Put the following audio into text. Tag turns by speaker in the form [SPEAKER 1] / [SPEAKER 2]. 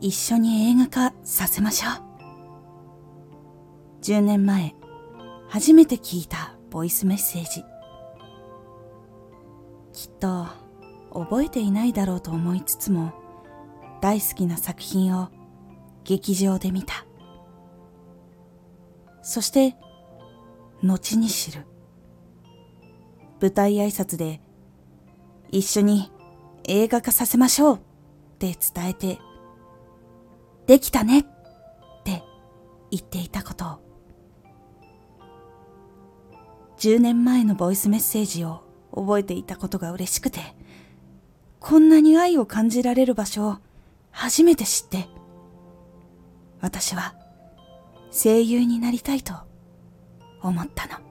[SPEAKER 1] 一緒に映画化させましょう。10年前、初めて聞いたボイスメッセージ。きっと覚えていないだろうと思いつつも、大好きな作品を劇場で見た。そして、後に知る。舞台挨拶で、一緒に映画化させましょうって伝えて、できたねって言っていたことを。10年前のボイスメッセージを覚えていたことが嬉しくて、こんなに愛を感じられる場所を初めて知って、私は声優になりたいと思ったの。